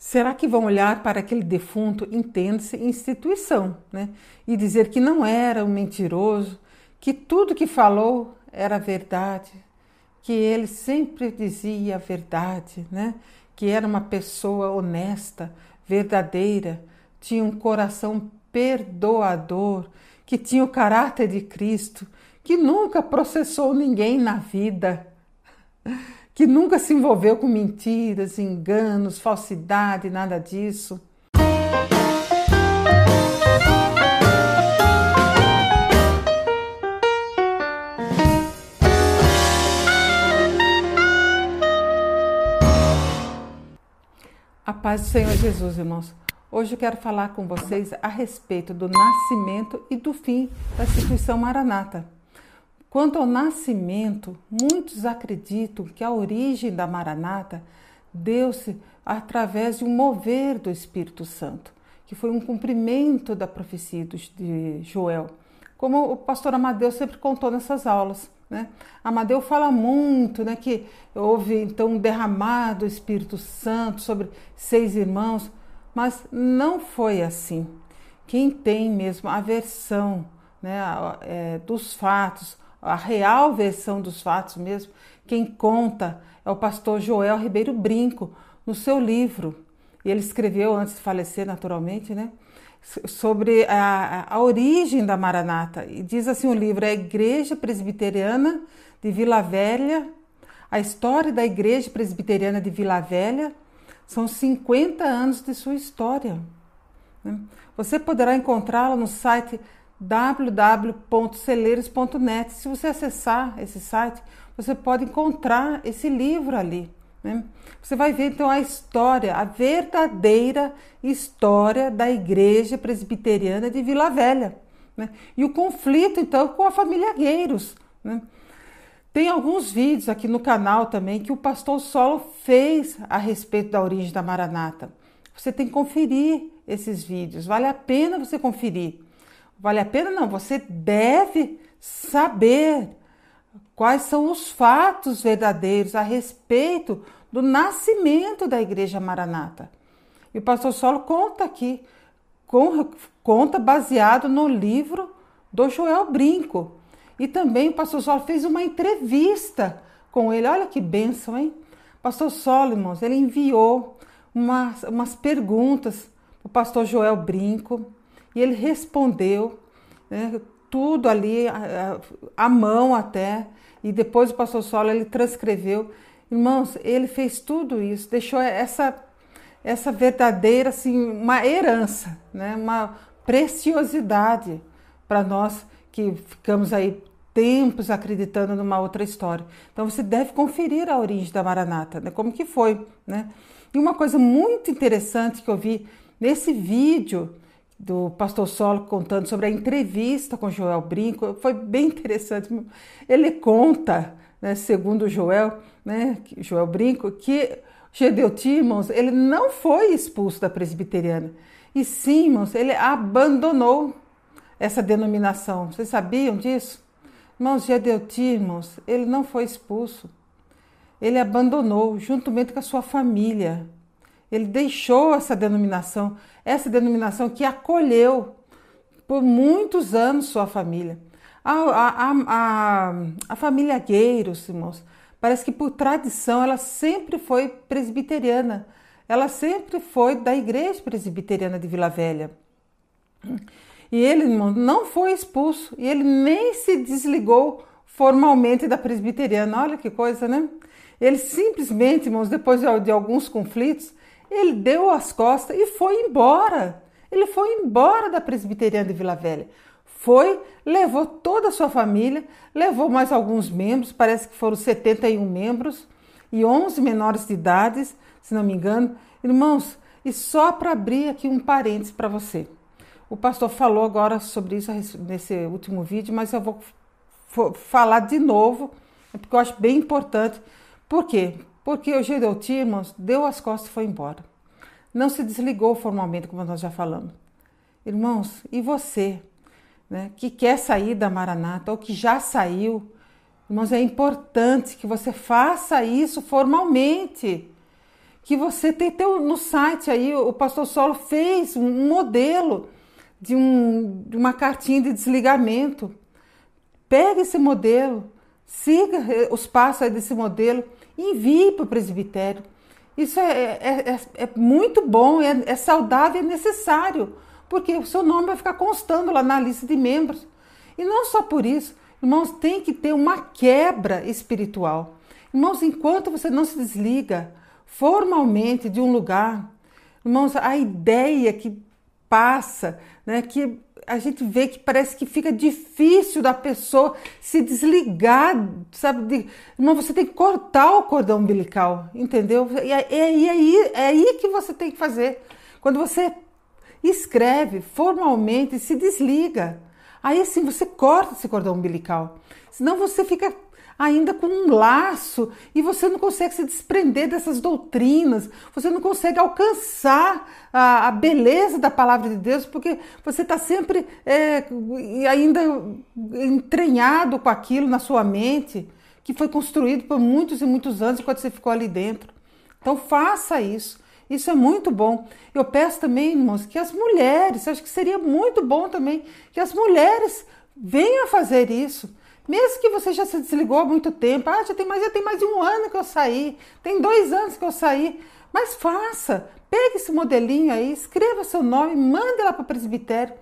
Será que vão olhar para aquele defunto, entende-se, instituição, né? E dizer que não era um mentiroso, que tudo que falou era verdade, que ele sempre dizia a verdade, né? Que era uma pessoa honesta, verdadeira, tinha um coração perdoador, que tinha o caráter de Cristo, que nunca processou ninguém na vida que nunca se envolveu com mentiras, enganos, falsidade, nada disso. A paz do Senhor Jesus, irmãos. Hoje eu quero falar com vocês a respeito do nascimento e do fim da instituição Maranata. Quanto ao nascimento, muitos acreditam que a origem da Maranata deu-se através de um mover do Espírito Santo, que foi um cumprimento da profecia de Joel, como o pastor Amadeu sempre contou nessas aulas. Né? Amadeu fala muito né, que houve então um derramado do Espírito Santo sobre seis irmãos, mas não foi assim. Quem tem mesmo a versão né, dos fatos, a real versão dos fatos mesmo, quem conta é o pastor Joel Ribeiro Brinco, no seu livro. E ele escreveu antes de falecer, naturalmente, né? Sobre a, a origem da Maranata. E diz assim o livro: é a Igreja Presbiteriana de Vila Velha, a história da Igreja Presbiteriana de Vila Velha são 50 anos de sua história. Né? Você poderá encontrá-la no site www.celeiros.net. Se você acessar esse site, você pode encontrar esse livro ali. Né? Você vai ver então a história, a verdadeira história da Igreja Presbiteriana de Vila Velha. Né? E o conflito então com a família Gueiros. Né? Tem alguns vídeos aqui no canal também que o pastor Solo fez a respeito da origem da Maranata. Você tem que conferir esses vídeos, vale a pena você conferir. Vale a pena? Não, você deve saber quais são os fatos verdadeiros a respeito do nascimento da Igreja Maranata. E o pastor Solo conta aqui, conta baseado no livro do Joel Brinco. E também o pastor Solo fez uma entrevista com ele. Olha que bênção, hein? Pastor Solomons, ele enviou umas, umas perguntas para o pastor Joel Brinco e ele respondeu né, tudo ali, à mão até, e depois o pastor Solo ele transcreveu. Irmãos, ele fez tudo isso, deixou essa, essa verdadeira, assim, uma herança, né, uma preciosidade para nós que ficamos aí tempos acreditando numa outra história. Então você deve conferir a origem da Maranata, né? como que foi, né? E uma coisa muito interessante que eu vi nesse vídeo do pastor Solo contando sobre a entrevista com Joel Brinco, foi bem interessante. Ele conta, né, segundo Joel, né, Joel Brinco, que Gedeu Timons, ele não foi expulso da presbiteriana, e sim, irmãos, ele abandonou essa denominação. Vocês sabiam disso? Irmãos, Gedeu Timons, ele não foi expulso. Ele abandonou juntamente com a sua família. Ele deixou essa denominação, essa denominação que acolheu por muitos anos sua família. A, a, a, a, família Gueiros, irmãos, parece que por tradição ela sempre foi presbiteriana. Ela sempre foi da igreja presbiteriana de Vila Velha. E ele, irmão, não foi expulso e ele nem se desligou formalmente da presbiteriana. Olha que coisa, né? Ele simplesmente, irmãos, depois de, de alguns conflitos, ele deu as costas e foi embora. Ele foi embora da presbiteriana de Vila Velha. Foi, levou toda a sua família, levou mais alguns membros, parece que foram 71 membros e 11 menores de idade, se não me engano. Irmãos, e só para abrir aqui um parênteses para você. O pastor falou agora sobre isso nesse último vídeo, mas eu vou falar de novo, porque eu acho bem importante. Por quê? Porque o irmãos, deu as costas e foi embora. Não se desligou formalmente, como nós já falamos. Irmãos, e você, né, que quer sair da Maranata ou que já saiu, irmãos, é importante que você faça isso formalmente. que você tem, tem no site aí, o pastor Solo fez um modelo de, um, de uma cartinha de desligamento. Pega esse modelo, siga eh, os passos desse modelo envie para o presbitério. Isso é, é, é, é muito bom, é, é saudável, é necessário, porque o seu nome vai ficar constando lá na lista de membros. E não só por isso, irmãos, tem que ter uma quebra espiritual. Irmãos, enquanto você não se desliga formalmente de um lugar, irmãos, a ideia que passa, né, que a gente vê que parece que fica difícil da pessoa se desligar, sabe? Irmão, você tem que cortar o cordão umbilical, entendeu? E é, é, é, aí, é aí que você tem que fazer. Quando você escreve formalmente, se desliga. Aí sim você corta esse cordão umbilical. Senão você fica ainda com um laço e você não consegue se desprender dessas doutrinas, você não consegue alcançar a, a beleza da palavra de Deus, porque você está sempre é, ainda entranhado com aquilo na sua mente, que foi construído por muitos e muitos anos enquanto você ficou ali dentro. Então faça isso. Isso é muito bom. Eu peço também, irmãos, que as mulheres, acho que seria muito bom também que as mulheres venham fazer isso. Mesmo que você já se desligou há muito tempo, ah, já tem mais, já tem mais de um ano que eu saí, tem dois anos que eu saí, mas faça, pegue esse modelinho aí, escreva seu nome, mande lá para o presbitério.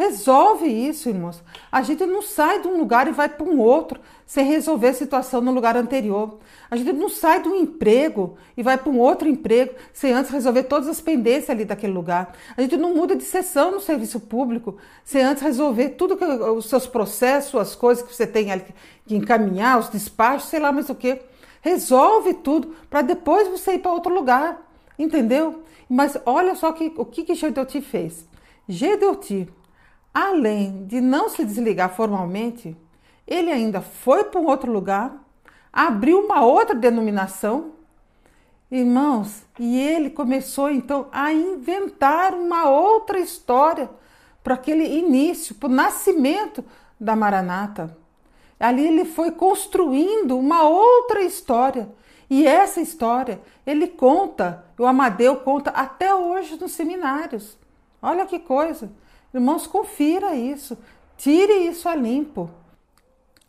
Resolve isso, irmãos. A gente não sai de um lugar e vai para um outro sem resolver a situação no lugar anterior. A gente não sai de um emprego e vai para um outro emprego sem antes resolver todas as pendências ali daquele lugar. A gente não muda de sessão no serviço público sem antes resolver tudo que os seus processos, as coisas que você tem ali que encaminhar, os despachos, sei lá mais o que. Resolve tudo para depois você ir para outro lugar, entendeu? Mas olha só que, o que que Gedeuti fez. Gedeuti além de não se desligar formalmente, ele ainda foi para um outro lugar, abriu uma outra denominação, irmãos, e ele começou então a inventar uma outra história para aquele início, para o nascimento da Maranata. Ali ele foi construindo uma outra história. E essa história ele conta, o Amadeu conta até hoje nos seminários. Olha que coisa. Irmãos, confira isso, tire isso a limpo.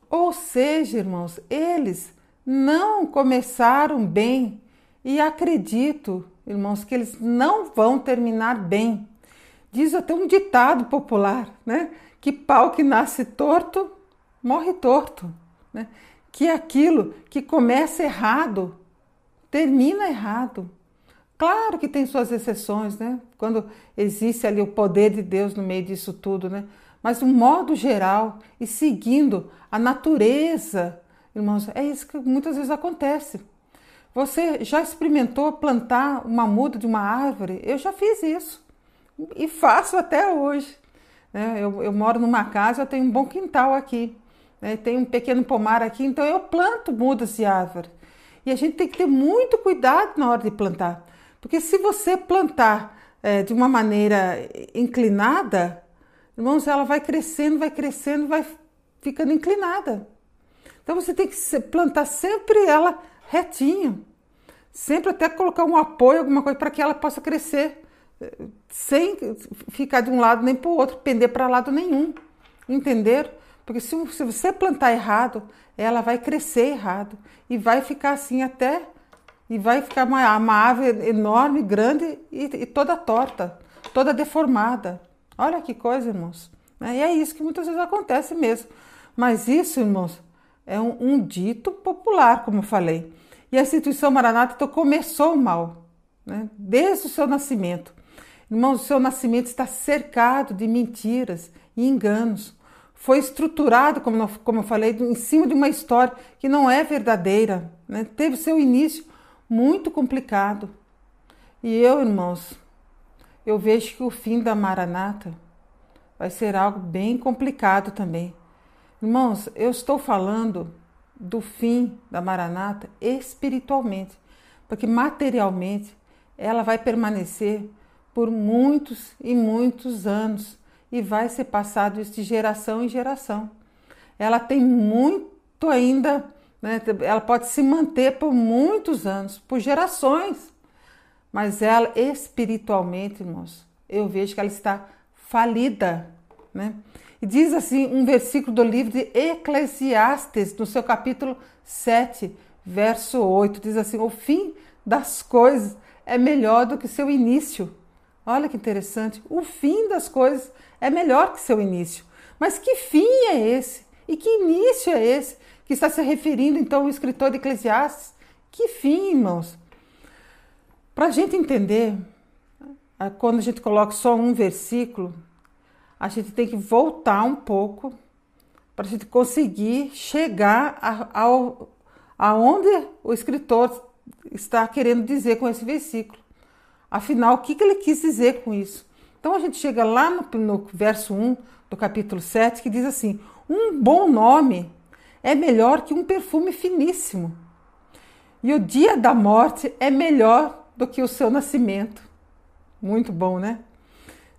Ou seja, irmãos, eles não começaram bem e acredito, irmãos, que eles não vão terminar bem. Diz até um ditado popular, né? Que pau que nasce torto, morre torto. Né? Que aquilo que começa errado, termina errado. Claro que tem suas exceções, né? Quando existe ali o poder de Deus no meio disso tudo, né? Mas de um modo geral e seguindo a natureza, irmãos, é isso que muitas vezes acontece. Você já experimentou plantar uma muda de uma árvore? Eu já fiz isso e faço até hoje. Né? Eu, eu moro numa casa, eu tenho um bom quintal aqui, né? tem um pequeno pomar aqui, então eu planto mudas de árvore. E a gente tem que ter muito cuidado na hora de plantar, porque se você plantar é, de uma maneira inclinada, irmãos, ela vai crescendo, vai crescendo, vai ficando inclinada. Então você tem que plantar sempre ela retinho, sempre até colocar um apoio, alguma coisa para que ela possa crescer, é, sem ficar de um lado nem para o outro, pender para lado nenhum. Entender? Porque se, se você plantar errado, ela vai crescer errado e vai ficar assim até e vai ficar uma, uma árvore enorme, grande e, e, toda torta, toda deformada. Olha que coisa, irmãos. Né? E é isso que muitas vezes acontece mesmo. Mas isso, irmãos, é um, um dito popular, como falei. E a instituição Maranata então, começou mal, né? desde o seu nascimento. Irmãos, o seu nascimento está cercado de mentiras e enganos. Foi estruturado, como, como eu falei, em cima de uma história que não é verdadeira. Né? Teve seu início muito complicado. E eu, irmãos, eu vejo que o fim da Maranata vai ser algo bem complicado também. Irmãos, eu estou falando do fim da Maranata espiritualmente, porque materialmente ela vai permanecer por muitos e muitos anos e vai ser passado de geração em geração. Ela tem muito ainda né? Ela pode se manter por muitos anos, por gerações. mas ela espiritualmente, irmãos, eu vejo que ela está falida, né? E diz assim um versículo do livro de Eclesiastes, no seu capítulo 7, verso 8, diz assim: "O fim das coisas é melhor do que seu início". Olha que interessante. O fim das coisas é melhor que seu início. Mas que fim é esse? E que início é esse que está se referindo então o escritor de Eclesiastes? Que fim, irmãos? Para a gente entender, quando a gente coloca só um versículo, a gente tem que voltar um pouco para a gente conseguir chegar ao, aonde o escritor está querendo dizer com esse versículo. Afinal, o que, que ele quis dizer com isso? Então a gente chega lá no, no verso 1 do capítulo 7 que diz assim: Um bom nome é melhor que um perfume finíssimo, e o dia da morte é melhor do que o seu nascimento. Muito bom, né?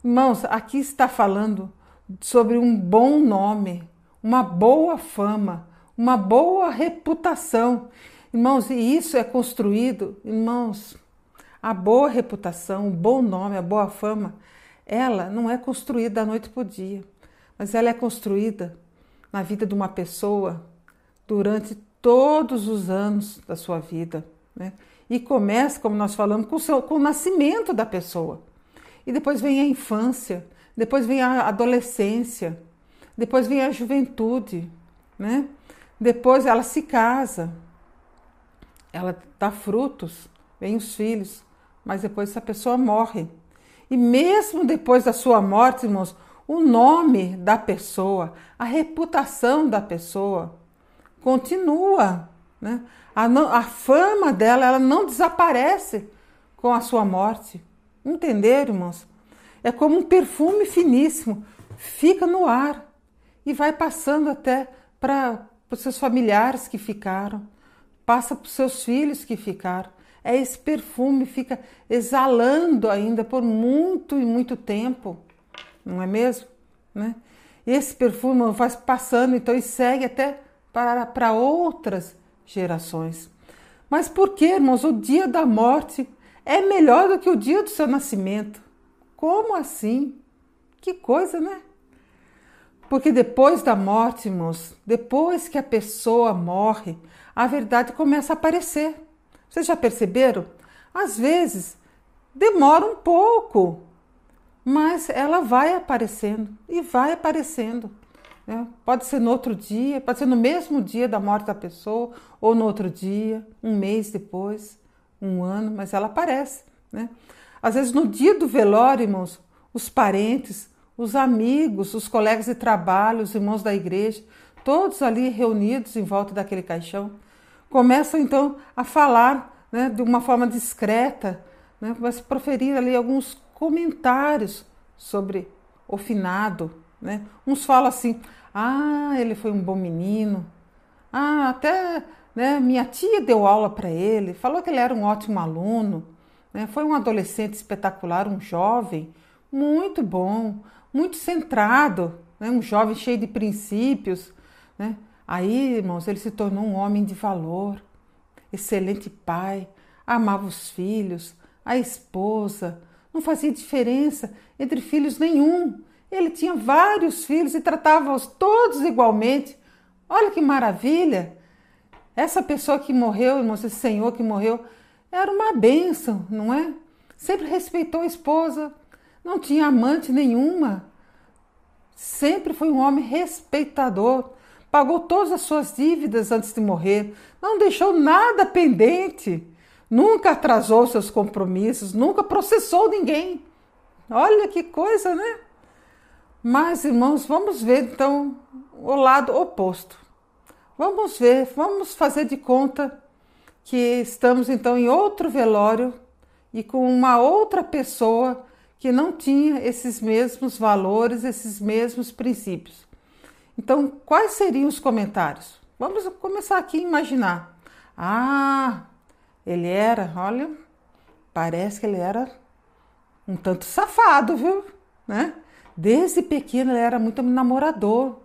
Irmãos, aqui está falando sobre um bom nome, uma boa fama, uma boa reputação. Irmãos, e isso é construído, irmãos, a boa reputação, o bom nome, a boa fama, ela não é construída da noite para o dia, mas ela é construída na vida de uma pessoa durante todos os anos da sua vida. Né? E começa, como nós falamos, com o, seu, com o nascimento da pessoa. E depois vem a infância, depois vem a adolescência, depois vem a juventude, né? Depois ela se casa, ela dá frutos, vem os filhos, mas depois essa pessoa morre. E mesmo depois da sua morte, irmãos, o nome da pessoa, a reputação da pessoa continua, né? A, não, a fama dela, ela não desaparece com a sua morte. Entenderam, irmãos? É como um perfume finíssimo, fica no ar e vai passando até para os seus familiares que ficaram, passa para os seus filhos que ficaram. É esse perfume fica exalando ainda por muito e muito tempo, não é mesmo? Né? Esse perfume vai passando então e segue até para, para outras gerações. Mas por que, irmãos, o dia da morte é melhor do que o dia do seu nascimento? Como assim? Que coisa, né? Porque depois da morte, irmãos, depois que a pessoa morre, a verdade começa a aparecer. Vocês já perceberam? Às vezes demora um pouco, mas ela vai aparecendo e vai aparecendo. Né? Pode ser no outro dia, pode ser no mesmo dia da morte da pessoa, ou no outro dia, um mês depois, um ano, mas ela aparece. Né? Às vezes, no dia do velório, irmãos, os parentes, os amigos, os colegas de trabalho, os irmãos da igreja, todos ali reunidos em volta daquele caixão, começam então a falar né, de uma forma discreta, né, começam a proferir ali alguns comentários sobre o finado, né? Uns falam assim: ah, ele foi um bom menino. Ah, até né, minha tia deu aula para ele, falou que ele era um ótimo aluno. Né? Foi um adolescente espetacular, um jovem muito bom, muito centrado, né? um jovem cheio de princípios. Né? Aí, irmãos, ele se tornou um homem de valor, excelente pai, amava os filhos, a esposa, não fazia diferença entre filhos nenhum. Ele tinha vários filhos e tratava-os todos igualmente. Olha que maravilha! Essa pessoa que morreu, esse senhor que morreu, era uma bênção, não é? Sempre respeitou a esposa, não tinha amante nenhuma. Sempre foi um homem respeitador, pagou todas as suas dívidas antes de morrer, não deixou nada pendente, nunca atrasou seus compromissos, nunca processou ninguém. Olha que coisa, né? Mas, irmãos, vamos ver então o lado oposto. Vamos ver, vamos fazer de conta que estamos então em outro velório e com uma outra pessoa que não tinha esses mesmos valores, esses mesmos princípios. Então, quais seriam os comentários? Vamos começar aqui a imaginar. Ah, ele era, olha, parece que ele era um tanto safado, viu? Né? Desde pequeno ele era muito namorador,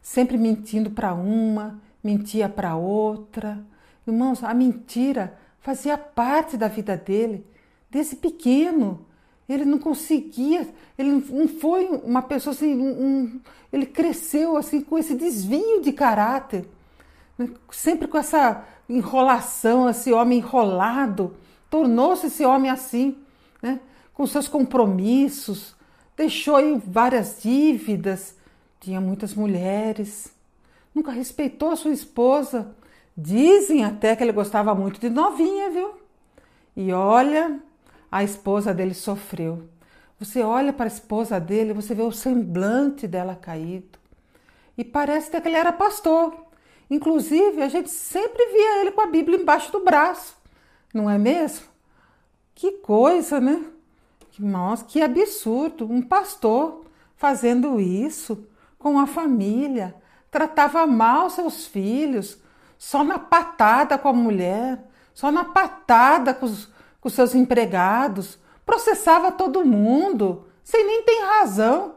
sempre mentindo para uma, mentia para outra. Irmãos, a mentira fazia parte da vida dele desde pequeno. Ele não conseguia, ele não foi uma pessoa assim, um, um, ele cresceu assim com esse desvio de caráter, né? sempre com essa enrolação, esse homem enrolado, tornou-se esse homem assim, né? com seus compromissos, deixou aí várias dívidas, tinha muitas mulheres, nunca respeitou a sua esposa. Dizem até que ele gostava muito de novinha, viu? E olha, a esposa dele sofreu. Você olha para a esposa dele, você vê o semblante dela caído. E parece que ele era pastor. Inclusive, a gente sempre via ele com a Bíblia embaixo do braço. Não é mesmo? Que coisa, né? Nossa, que absurdo! Um pastor fazendo isso com a família, tratava mal seus filhos, só na patada com a mulher, só na patada com os, com seus empregados, processava todo mundo, sem nem ter razão.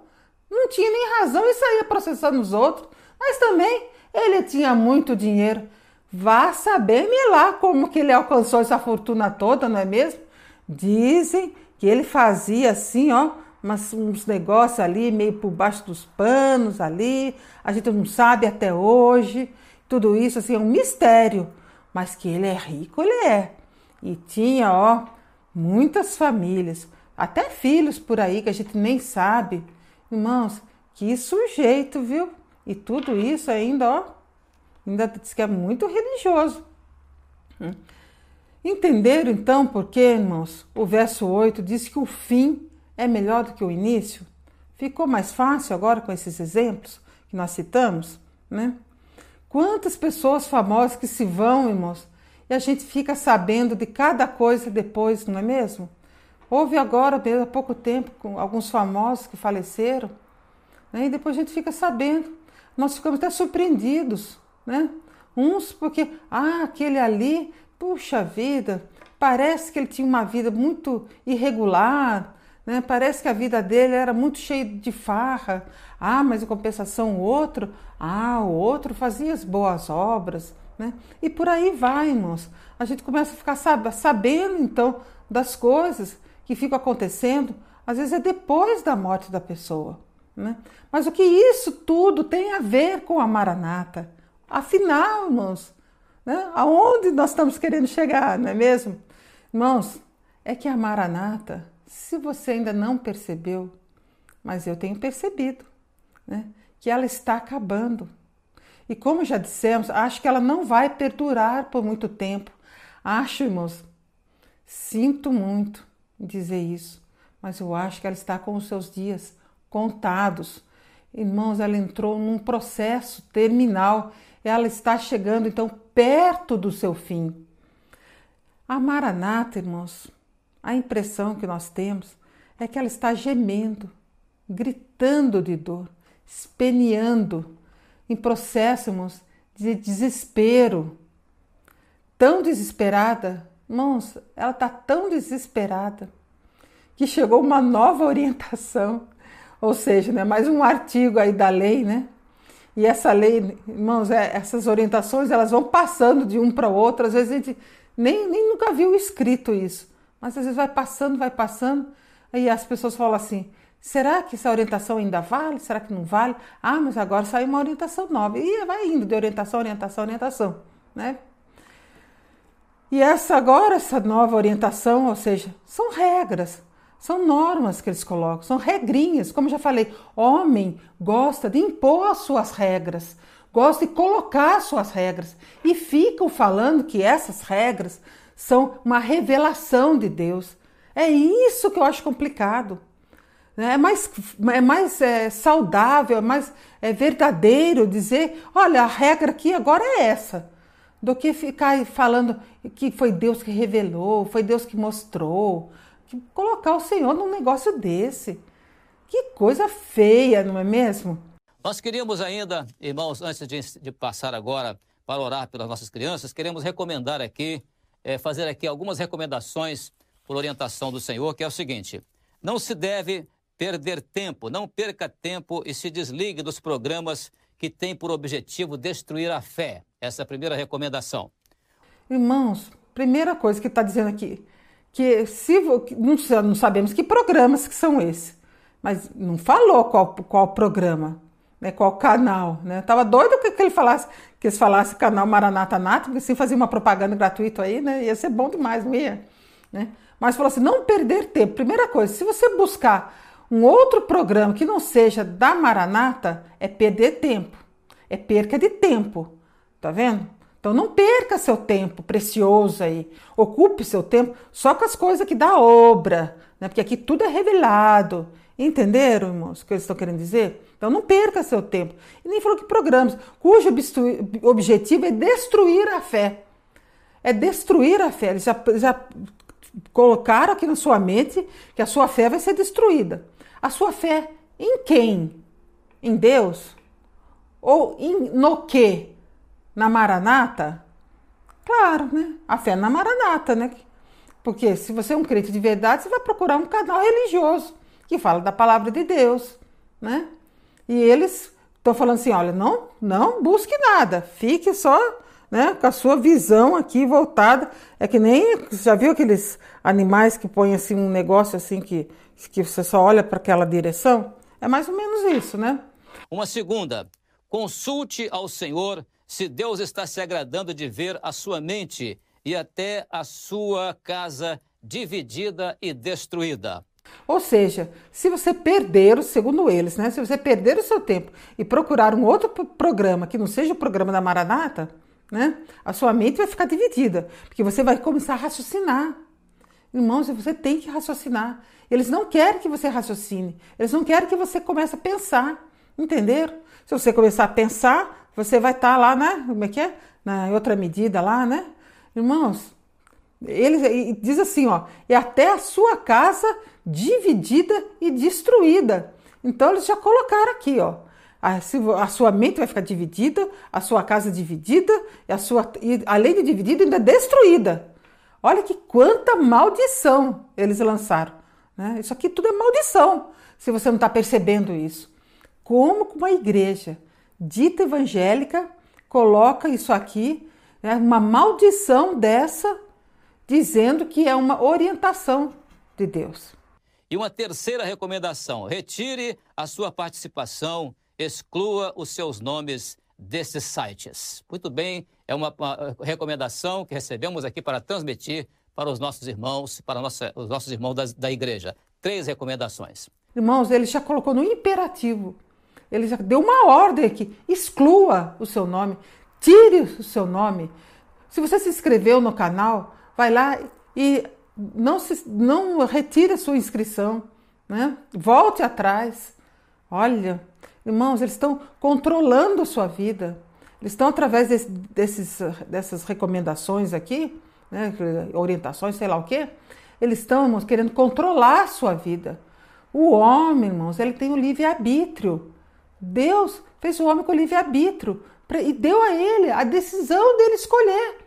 Não tinha nem razão e saía processando os outros. Mas também ele tinha muito dinheiro. Vá saber-me lá como que ele alcançou essa fortuna toda, não é mesmo? Dizem que ele fazia assim, ó, mas uns negócios ali, meio por baixo dos panos ali. A gente não sabe até hoje. Tudo isso assim é um mistério. Mas que ele é rico, ele é. E tinha, ó, muitas famílias, até filhos por aí que a gente nem sabe. Irmãos, que sujeito, viu? E tudo isso ainda, ó, ainda diz que é muito religioso. Hum. Entenderam então por que, irmãos, o verso 8 diz que o fim é melhor do que o início? Ficou mais fácil agora com esses exemplos que nós citamos, né? Quantas pessoas famosas que se vão, irmãos, e a gente fica sabendo de cada coisa depois, não é mesmo? Houve agora, há pouco tempo, alguns famosos que faleceram, né? e depois a gente fica sabendo. Nós ficamos até surpreendidos, né? Uns porque, ah, aquele ali, puxa vida, parece que ele tinha uma vida muito irregular, né? Parece que a vida dele era muito cheia de farra. Ah, mas em compensação o outro, ah, o outro fazia as boas obras. Né? E por aí vai, irmãos. A gente começa a ficar sabendo então das coisas que ficam acontecendo, às vezes é depois da morte da pessoa. Né? Mas o que isso tudo tem a ver com a Maranata? Afinal, irmãos, né? aonde nós estamos querendo chegar, não é mesmo? Irmãos, é que a Maranata, se você ainda não percebeu, mas eu tenho percebido, né? que ela está acabando. E como já dissemos, acho que ela não vai perdurar por muito tempo. Acho, irmãos, sinto muito dizer isso, mas eu acho que ela está com os seus dias contados. Irmãos, ela entrou num processo terminal. Ela está chegando, então, perto do seu fim. A Maranata, irmãos, a impressão que nós temos é que ela está gemendo, gritando de dor, espeneando em processos de desespero. Tão desesperada, irmãos, ela está tão desesperada que chegou uma nova orientação, ou seja, né, mais um artigo aí da lei, né? E essa lei, irmãos, é, essas orientações elas vão passando de um para o outro. Às vezes a gente nem, nem nunca viu escrito isso, mas às vezes vai passando, vai passando, aí as pessoas falam assim: Será que essa orientação ainda vale? Será que não vale? Ah, mas agora saiu uma orientação nova. E vai indo de orientação, orientação, orientação, né? E essa agora, essa nova orientação, ou seja, são regras, são normas que eles colocam, são regrinhas. Como já falei, homem gosta de impor as suas regras, gosta de colocar as suas regras e ficam falando que essas regras são uma revelação de Deus. É isso que eu acho complicado. É mais, é mais é, saudável, é mais é, verdadeiro dizer: olha, a regra aqui agora é essa, do que ficar falando que foi Deus que revelou, foi Deus que mostrou. Que colocar o Senhor num negócio desse. Que coisa feia, não é mesmo? Nós queríamos ainda, irmãos, antes de, de passar agora para orar pelas nossas crianças, queremos recomendar aqui, é, fazer aqui algumas recomendações por orientação do Senhor, que é o seguinte: não se deve perder tempo, não perca tempo e se desligue dos programas que têm por objetivo destruir a fé. Essa é a primeira recomendação. Irmãos, primeira coisa que está dizendo aqui, que se não, sabemos que programas que são esses, mas não falou qual, qual programa, né, qual canal, né? Tava doido que, que ele falasse, que eles falassem canal Maranata Nato, porque assim fazia uma propaganda gratuita aí, né? Ia ser bom demais, não ia, né? Mas falou assim, não perder tempo. Primeira coisa, se você buscar um outro programa que não seja da Maranata, é perder tempo. É perca de tempo. Tá vendo? Então não perca seu tempo precioso aí. Ocupe seu tempo só com as coisas que dá obra, né? Porque aqui tudo é revelado. Entenderam, irmãos, o que eles estão querendo dizer? Então não perca seu tempo. E nem falou que programas cujo objetivo é destruir a fé. É destruir a fé. Eles já, já colocaram aqui na sua mente que a sua fé vai ser destruída. A sua fé em quem? Em Deus? Ou em, no que? Na Maranata? Claro, né? A fé na Maranata, né? Porque se você é um crente de verdade, você vai procurar um canal religioso que fala da palavra de Deus, né? E eles estão falando assim, olha, não, não busque nada, fique só né, com a sua visão aqui voltada. É que nem, já viu aqueles animais que põem assim um negócio assim que, que você só olha para aquela direção? É mais ou menos isso, né? Uma segunda, consulte ao Senhor se Deus está se agradando de ver a sua mente e até a sua casa dividida e destruída. Ou seja, se você perder, segundo eles, né, se você perder o seu tempo e procurar um outro programa que não seja o programa da Maranata, né, a sua mente vai ficar dividida, porque você vai começar a raciocinar. Irmãos, você tem que raciocinar. Eles não querem que você raciocine, eles não querem que você comece a pensar, entenderam? Se você começar a pensar, você vai estar tá lá, né? Como é que é? Na outra medida lá, né? Irmãos, ele diz assim, ó, e até a sua casa dividida e destruída. Então eles já colocaram aqui, ó. A, sua mente vai ficar dividida, a sua casa dividida, e a sua, e além de dividida, ainda destruída. Olha que quanta maldição eles lançaram. Né? Isso aqui tudo é maldição, se você não está percebendo isso. Como uma igreja dita evangélica coloca isso aqui, né? uma maldição dessa, dizendo que é uma orientação de Deus. E uma terceira recomendação: retire a sua participação, exclua os seus nomes desses sites. Muito bem, é uma, uma recomendação que recebemos aqui para transmitir para os nossos irmãos, para nossa, os nossos irmãos da, da igreja. Três recomendações. Irmãos, ele já colocou no imperativo. Ele já deu uma ordem aqui: exclua o seu nome, tire o seu nome. Se você se inscreveu no canal, vai lá e não, se, não retire a sua inscrição, né? volte atrás. Olha, irmãos, eles estão controlando a sua vida. Eles estão, através desse, desses, dessas recomendações aqui, né? orientações, sei lá o quê, eles estão, irmãos, querendo controlar a sua vida. O homem, irmãos, ele tem o livre-arbítrio. Deus fez o homem com livre-arbítrio e deu a ele a decisão dele escolher.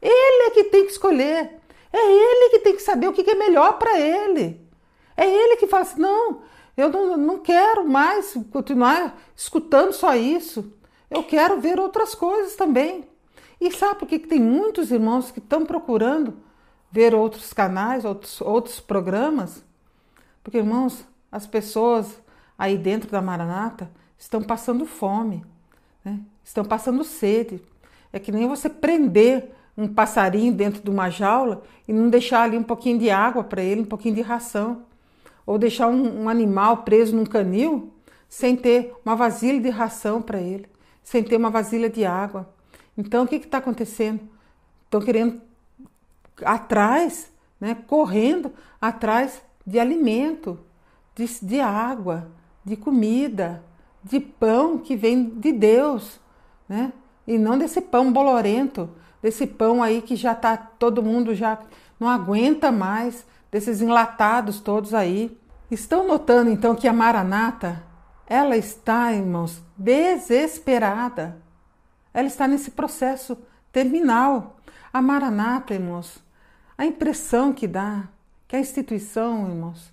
Ele é que tem que escolher. É ele que tem que saber o que é melhor para ele. É ele que fala assim: não, eu não, não quero mais continuar escutando só isso. Eu quero ver outras coisas também. E sabe por que tem muitos irmãos que estão procurando ver outros canais, outros, outros programas? Porque, irmãos, as pessoas aí dentro da Maranata estão passando fome, né? estão passando sede. É que nem você prender um passarinho dentro de uma jaula e não deixar ali um pouquinho de água para ele, um pouquinho de ração. Ou deixar um, um animal preso num canil sem ter uma vasilha de ração para ele, sem ter uma vasilha de água. Então o que está acontecendo? Estão querendo atrás, né, correndo atrás de alimento, de, de água, de comida, de pão que vem de Deus, né? E não desse pão bolorento desse pão aí que já tá todo mundo já não aguenta mais, desses enlatados todos aí. Estão notando então que a Maranata, ela está, irmãos, desesperada. Ela está nesse processo terminal. A Maranata, irmãos, a impressão que dá que a instituição, irmãos,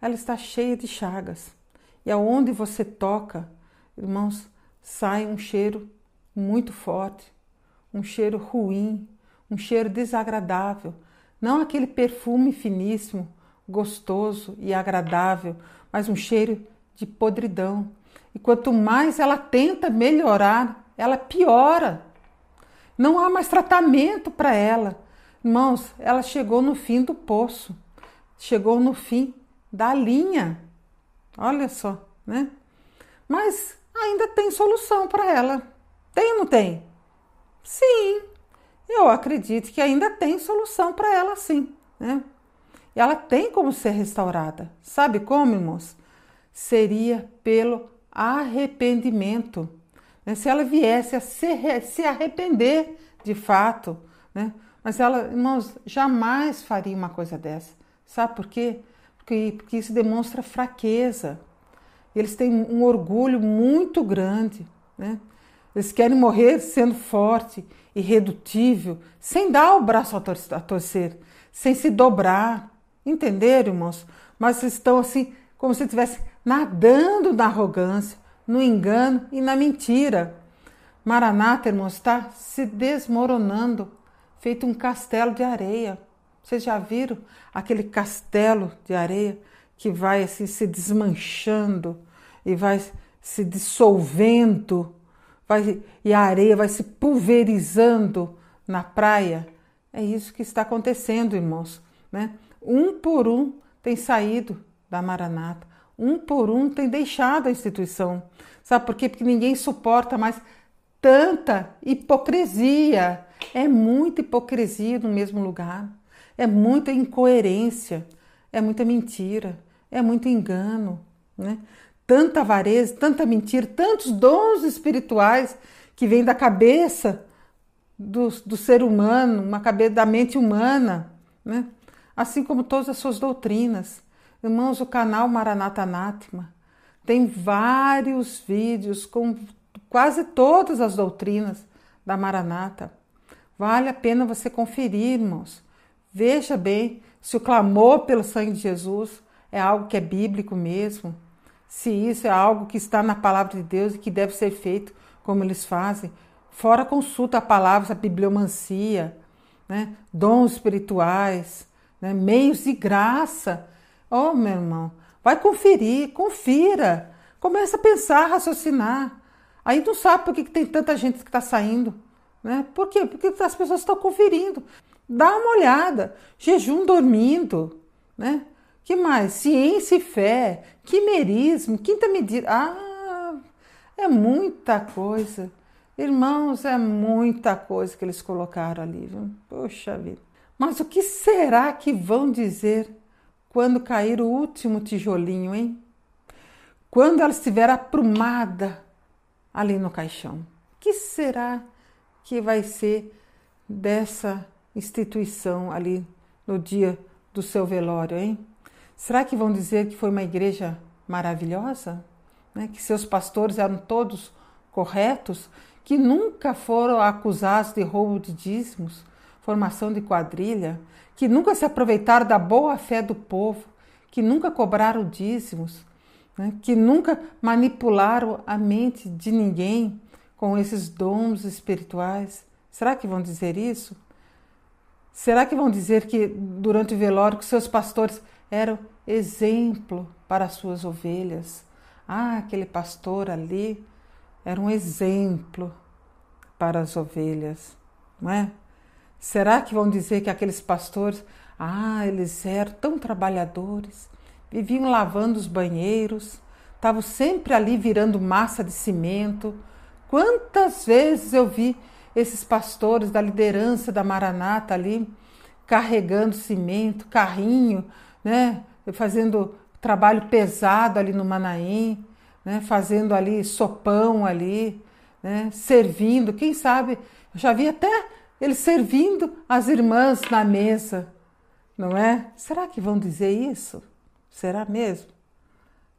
ela está cheia de chagas. E aonde você toca, irmãos, sai um cheiro muito forte um cheiro ruim, um cheiro desagradável. não aquele perfume finíssimo, gostoso e agradável, mas um cheiro de podridão. E quanto mais ela tenta melhorar, ela piora. Não há mais tratamento para ela. Irmãos, ela chegou no fim do poço, chegou no fim da linha. Olha só, né? Mas ainda tem solução para ela. Tem ou não tem? Sim, eu acredito que ainda tem solução para ela sim, né? E ela tem como ser restaurada. Sabe como, irmãos? Seria pelo arrependimento. Né? Se ela viesse a se, se arrepender de fato, né? Mas ela, irmãos, jamais faria uma coisa dessa. Sabe por quê? Porque, porque isso demonstra fraqueza. Eles têm um orgulho muito grande, né? Eles querem morrer sendo forte, irredutível, sem dar o braço a torcer, sem se dobrar. Entenderam, irmãos? Mas estão assim, como se estivessem nadando na arrogância, no engano e na mentira. Maranata, irmãos, está se desmoronando, feito um castelo de areia. Vocês já viram aquele castelo de areia que vai assim se desmanchando e vai se dissolvendo vai, e a areia vai se pulverizando na praia. É isso que está acontecendo, irmãos. Né? Um por um tem saído da Maranata, um por um tem deixado a instituição. Sabe por quê? Porque ninguém suporta mais tanta hipocrisia. É muita hipocrisia no mesmo lugar, é muita incoerência, é muita mentira, é muito engano. Né? tanta avareza, tanta mentira, tantos dons espirituais que vêm da cabeça do, do ser humano, uma cabeça da mente humana, né? assim como todas as suas doutrinas. Irmãos, o canal Maranata Anátema tem vários vídeos com quase todas as doutrinas da Maranata. Vale a pena você conferir, irmãos. Veja bem se o clamor pelo sangue de Jesus é algo que é bíblico mesmo se isso é algo que está na palavra de Deus e que deve ser feito como eles fazem. Fora consulta a palavra, a bibliomancia, né? dons espirituais, né? meios de graça. Oh, meu irmão, vai conferir, confira. Começa a pensar, raciocinar. Aí não sabe por que tem tanta gente que está saindo. Né? Por quê? Porque as pessoas estão conferindo. Dá uma olhada. Jejum dormindo. Né? Que mais? Ciência e fé, quimerismo, quinta medida. Ah, é muita coisa. Irmãos, é muita coisa que eles colocaram ali, viu? Poxa vida. Mas o que será que vão dizer quando cair o último tijolinho, hein? Quando ela estiver aprumada ali no caixão. O que será que vai ser dessa instituição ali no dia do seu velório, hein? Será que vão dizer que foi uma igreja maravilhosa? Né? Que seus pastores eram todos corretos? Que nunca foram acusados de roubo de dízimos, formação de quadrilha? Que nunca se aproveitaram da boa fé do povo? Que nunca cobraram dízimos? Né? Que nunca manipularam a mente de ninguém com esses dons espirituais? Será que vão dizer isso? Será que vão dizer que durante o velório que seus pastores era exemplo para as suas ovelhas. Ah, aquele pastor ali era um exemplo para as ovelhas, não é? Será que vão dizer que aqueles pastores, ah, eles eram tão trabalhadores, viviam lavando os banheiros, estavam sempre ali virando massa de cimento? Quantas vezes eu vi esses pastores da liderança da Maranata ali carregando cimento, carrinho, né? Fazendo trabalho pesado ali no Manaim, né? Fazendo ali sopão ali, né? Servindo, quem sabe? Eu já vi até eles servindo as irmãs na mesa, não é? Será que vão dizer isso? Será mesmo?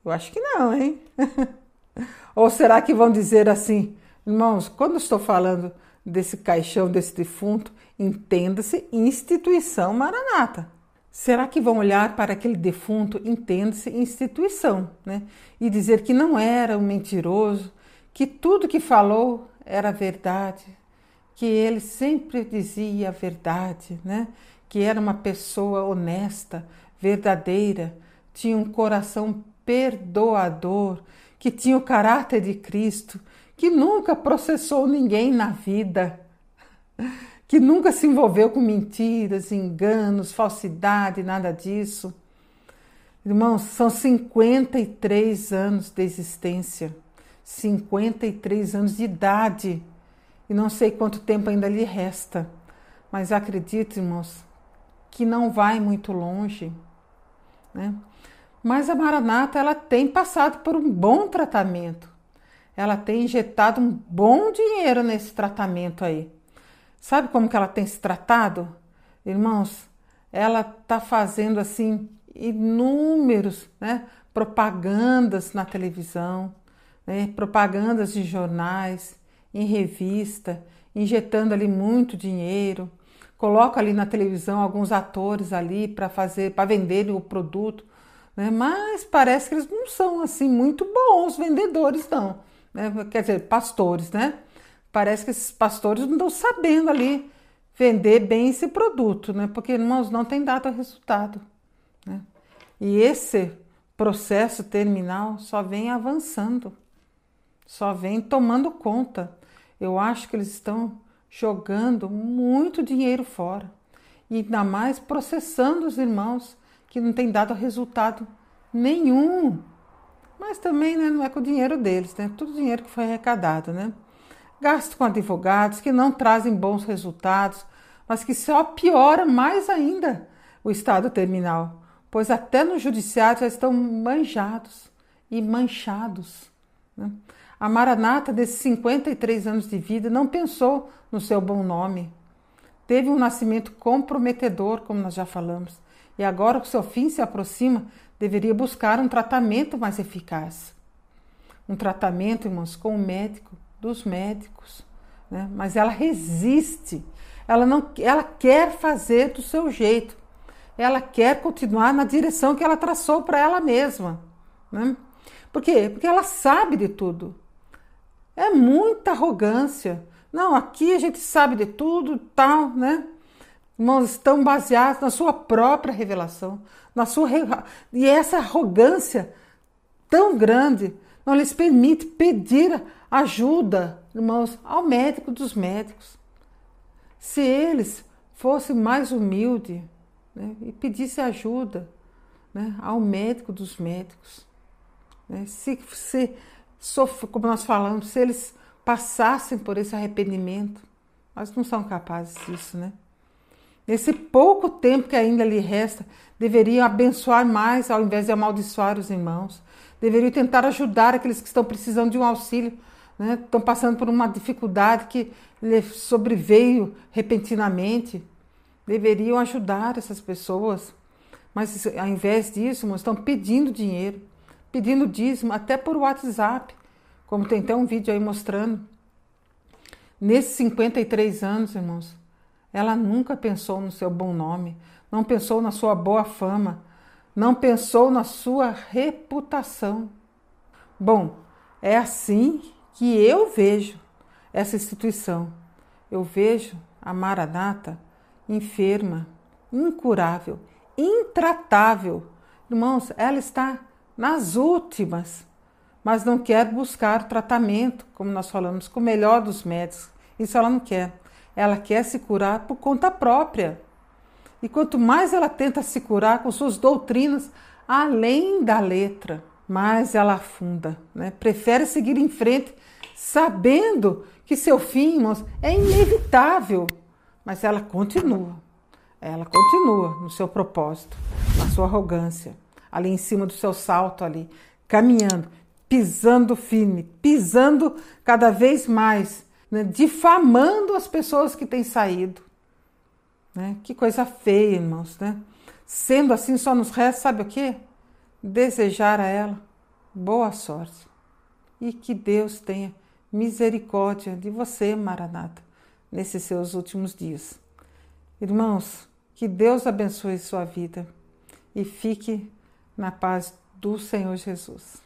Eu acho que não, hein? Ou será que vão dizer assim, irmãos, quando estou falando desse caixão, desse defunto, entenda-se instituição maranata. Será que vão olhar para aquele defunto, entende-se, instituição, né? E dizer que não era um mentiroso, que tudo que falou era verdade, que ele sempre dizia a verdade, né? Que era uma pessoa honesta, verdadeira, tinha um coração perdoador, que tinha o caráter de Cristo, que nunca processou ninguém na vida, que nunca se envolveu com mentiras, enganos, falsidade, nada disso. Irmãos, são 53 anos de existência, 53 anos de idade, e não sei quanto tempo ainda lhe resta, mas acredite, irmãos, que não vai muito longe, né? Mas a Maranata ela tem passado por um bom tratamento. Ela tem injetado um bom dinheiro nesse tratamento aí. Sabe como que ela tem se tratado? Irmãos, ela está fazendo assim inúmeros né, propagandas na televisão, né, propagandas de jornais, em revista, injetando ali muito dinheiro. Coloca ali na televisão alguns atores ali para fazer, para vender o produto, né? Mas parece que eles não são assim muito bons vendedores, não. Né? Quer dizer, pastores, né? Parece que esses pastores não estão sabendo ali vender bem esse produto, né? Porque, irmãos, não tem dado resultado. Né? E esse processo terminal só vem avançando, só vem tomando conta. Eu acho que eles estão jogando muito dinheiro fora e ainda mais processando os irmãos que não tem dado resultado nenhum. Mas também né, não é com o dinheiro deles, né? Tudo dinheiro que foi arrecadado, né? Gasto com advogados que não trazem bons resultados, mas que só piora mais ainda o estado terminal pois até no judiciário já estão manjados e manchados. Né? A Maranata, desses 53 anos de vida, não pensou no seu bom nome. Teve um nascimento comprometedor, como nós já falamos, e agora que seu fim se aproxima, deveria buscar um tratamento mais eficaz. Um tratamento, irmãos, com o médico dos médicos. Né? Mas ela resiste, ela, não, ela quer fazer do seu jeito ela quer continuar na direção que ela traçou para ela mesma. Né? Por quê? Porque ela sabe de tudo. É muita arrogância. Não, aqui a gente sabe de tudo, tal, né? Irmãos, estão baseados na sua própria revelação, na sua e essa arrogância tão grande não lhes permite pedir ajuda, irmãos, ao médico dos médicos. Se eles fossem mais humildes, né? e pedisse ajuda né? ao médico dos médicos. Né? Se, se como nós falamos, se eles passassem por esse arrependimento, mas não são capazes disso, né? Nesse pouco tempo que ainda lhe resta, deveriam abençoar mais ao invés de amaldiçoar os irmãos. Deveriam tentar ajudar aqueles que estão precisando de um auxílio, né? estão passando por uma dificuldade que lhe sobreveio repentinamente deveriam ajudar essas pessoas, mas ao invés disso, estão pedindo dinheiro, pedindo dízimo até por WhatsApp, como tem até um vídeo aí mostrando. Nesses 53 anos, irmãos, ela nunca pensou no seu bom nome, não pensou na sua boa fama, não pensou na sua reputação. Bom, é assim que eu vejo essa instituição. Eu vejo a Maranata enferma, incurável, intratável. Irmãos, ela está nas últimas, mas não quer buscar tratamento, como nós falamos, com o melhor dos médicos. Isso ela não quer. Ela quer se curar por conta própria. E quanto mais ela tenta se curar com suas doutrinas, além da letra, mais ela afunda. Né? Prefere seguir em frente, sabendo que seu fim, irmãos, é inevitável. Mas ela continua, ela continua no seu propósito, na sua arrogância, ali em cima do seu salto ali, caminhando, pisando firme, pisando cada vez mais, né? difamando as pessoas que têm saído. Né? Que coisa feia, irmãos, né? Sendo assim, só nos resta, sabe o quê? Desejar a ela boa sorte e que Deus tenha misericórdia de você, Maranata nesses seus últimos dias. Irmãos, que Deus abençoe sua vida e fique na paz do Senhor Jesus.